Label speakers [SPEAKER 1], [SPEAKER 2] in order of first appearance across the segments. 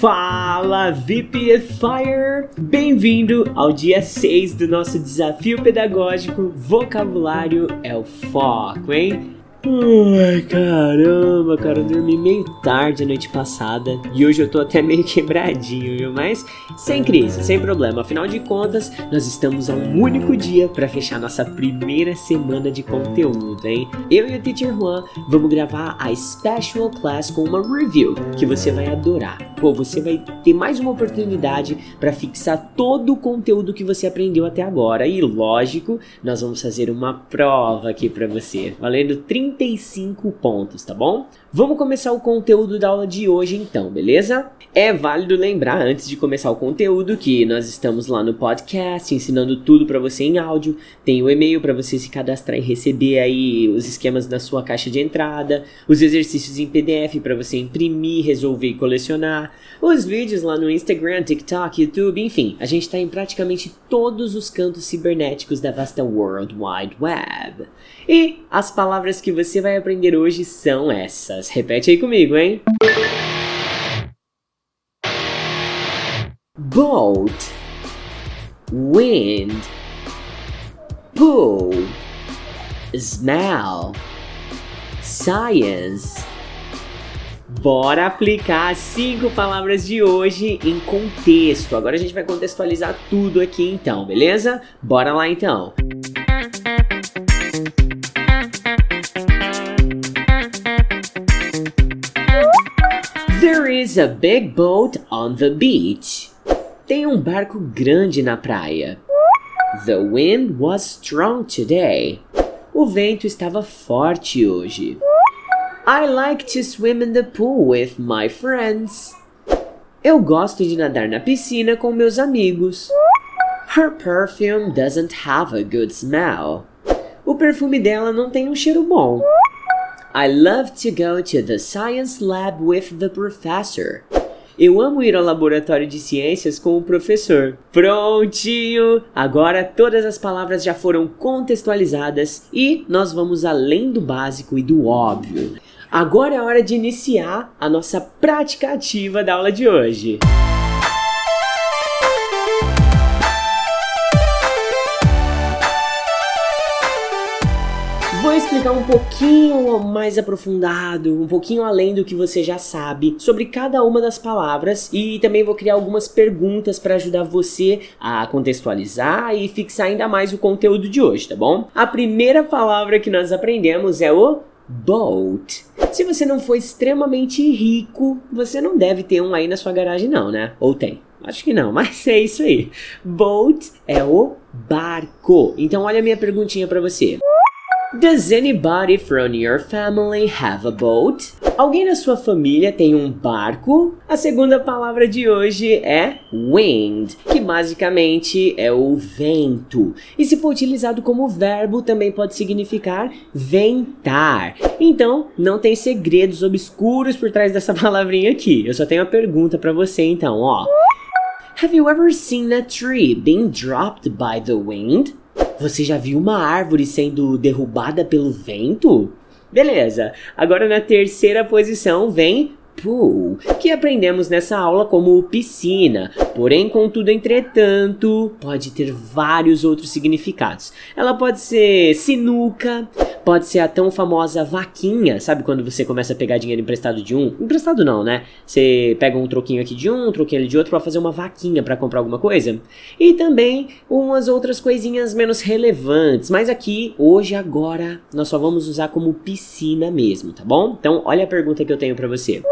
[SPEAKER 1] Fala VPFire! Bem-vindo ao dia 6 do nosso desafio pedagógico Vocabulário é o Foco, hein? Ai, caramba, cara, eu dormi meio tarde a noite passada e hoje eu tô até meio quebradinho, viu? Mas sem crise, sem problema. Afinal de contas, nós estamos a um único dia para fechar nossa primeira semana de conteúdo, hein? Eu e o Teacher Juan vamos gravar a Special Class com uma review que você vai adorar. Pô, você vai ter mais uma oportunidade para fixar todo o conteúdo que você aprendeu até agora e, lógico, nós vamos fazer uma prova aqui para você, valendo 30 35 pontos, tá bom? Vamos começar o conteúdo da aula de hoje então, beleza? É válido lembrar antes de começar o conteúdo que nós estamos lá no podcast ensinando tudo para você em áudio. Tem o e-mail para você se cadastrar e receber aí os esquemas na sua caixa de entrada, os exercícios em PDF para você imprimir, resolver e colecionar, os vídeos lá no Instagram, TikTok, YouTube, enfim, a gente está em praticamente todos os cantos cibernéticos da vasta World Wide Web. E as palavras que você vai aprender hoje são essas. Repete aí comigo, hein? Boat, wind, pool, smell, science. Bora aplicar as cinco palavras de hoje em contexto. Agora a gente vai contextualizar tudo aqui então, beleza? Bora lá então. There is a big boat on the beach. Tem um barco grande na praia. The wind was strong today. O vento estava forte hoje. I like to swim in the pool with my friends. Eu gosto de nadar na piscina com meus amigos. Her perfume doesn't have a good smell. O perfume dela não tem um cheiro bom. I love to go to the science lab with the professor. Eu amo ir ao laboratório de ciências com o professor. Prontinho! Agora todas as palavras já foram contextualizadas e nós vamos além do básico e do óbvio. Agora é hora de iniciar a nossa prática ativa da aula de hoje. Vou explicar um pouquinho mais aprofundado, um pouquinho além do que você já sabe sobre cada uma das palavras e também vou criar algumas perguntas para ajudar você a contextualizar e fixar ainda mais o conteúdo de hoje, tá bom? A primeira palavra que nós aprendemos é o boat. Se você não for extremamente rico, você não deve ter um aí na sua garagem não, né? Ou tem? Acho que não, mas é isso aí. Boat é o barco. Então olha a minha perguntinha para você. Does anybody from your family have a boat? Alguém na sua família tem um barco? A segunda palavra de hoje é wind, que basicamente é o vento. E se for utilizado como verbo, também pode significar ventar. Então, não tem segredos obscuros por trás dessa palavrinha aqui. Eu só tenho uma pergunta para você então, ó. Have you ever seen a tree being dropped by the wind? Você já viu uma árvore sendo derrubada pelo vento? Beleza, agora na terceira posição vem pool, que aprendemos nessa aula como piscina. Porém, contudo, entretanto, pode ter vários outros significados. Ela pode ser sinuca, pode ser a tão famosa vaquinha, sabe quando você começa a pegar dinheiro emprestado de um? Emprestado não, né? Você pega um troquinho aqui de um, um troquinho ali de outro para fazer uma vaquinha para comprar alguma coisa. E também umas outras coisinhas menos relevantes, mas aqui, hoje, agora, nós só vamos usar como piscina mesmo, tá bom? Então, olha a pergunta que eu tenho para você.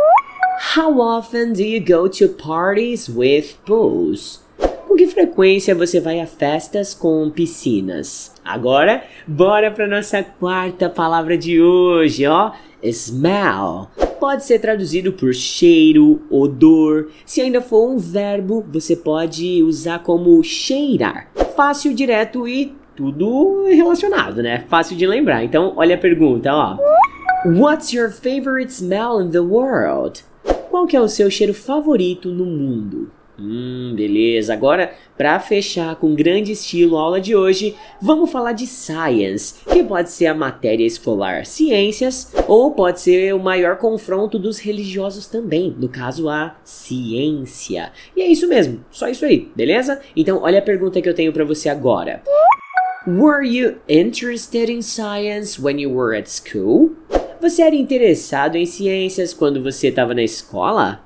[SPEAKER 1] How often do you go to parties with pools? Que frequência você vai a festas com piscinas? Agora, bora para nossa quarta palavra de hoje, ó. Smell. Pode ser traduzido por cheiro, odor. Se ainda for um verbo, você pode usar como cheirar. Fácil, direto e tudo relacionado, né? Fácil de lembrar. Então, olha a pergunta, ó. What's your favorite smell in the world? Qual que é o seu cheiro favorito no mundo? Hum, beleza. Agora, para fechar com grande estilo a aula de hoje, vamos falar de science, que pode ser a matéria escolar ciências ou pode ser o maior confronto dos religiosos também, no caso a ciência. E é isso mesmo, só isso aí, beleza? Então, olha a pergunta que eu tenho para você agora. Were you interested in science when you were at school? Você era interessado em ciências quando você estava na escola?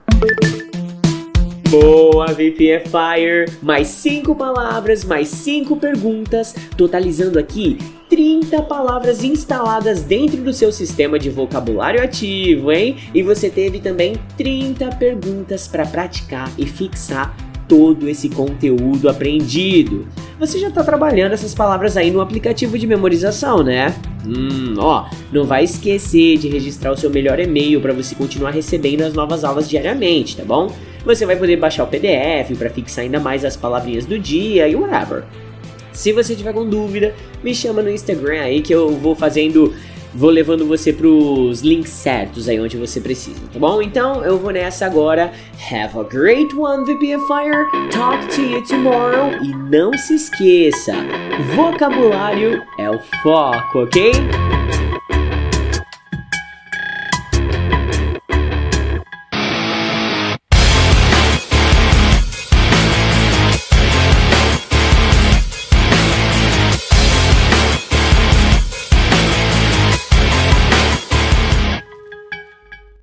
[SPEAKER 1] Boa, VPFire! Mais 5 palavras, mais 5 perguntas, totalizando aqui 30 palavras instaladas dentro do seu sistema de vocabulário ativo, hein? E você teve também 30 perguntas para praticar e fixar todo esse conteúdo aprendido. Você já está trabalhando essas palavras aí no aplicativo de memorização, né? Hum, ó, não vai esquecer de registrar o seu melhor e-mail para você continuar recebendo as novas aulas diariamente, tá bom? Você vai poder baixar o PDF para fixar ainda mais as palavrinhas do dia e whatever. Se você tiver com dúvida, me chama no Instagram aí que eu vou fazendo vou levando você pros links certos aí onde você precisa, tá bom? Então eu vou nessa agora. Have a great one, VPFire. Talk to you tomorrow. E não se esqueça, vocabulário é o foco, ok?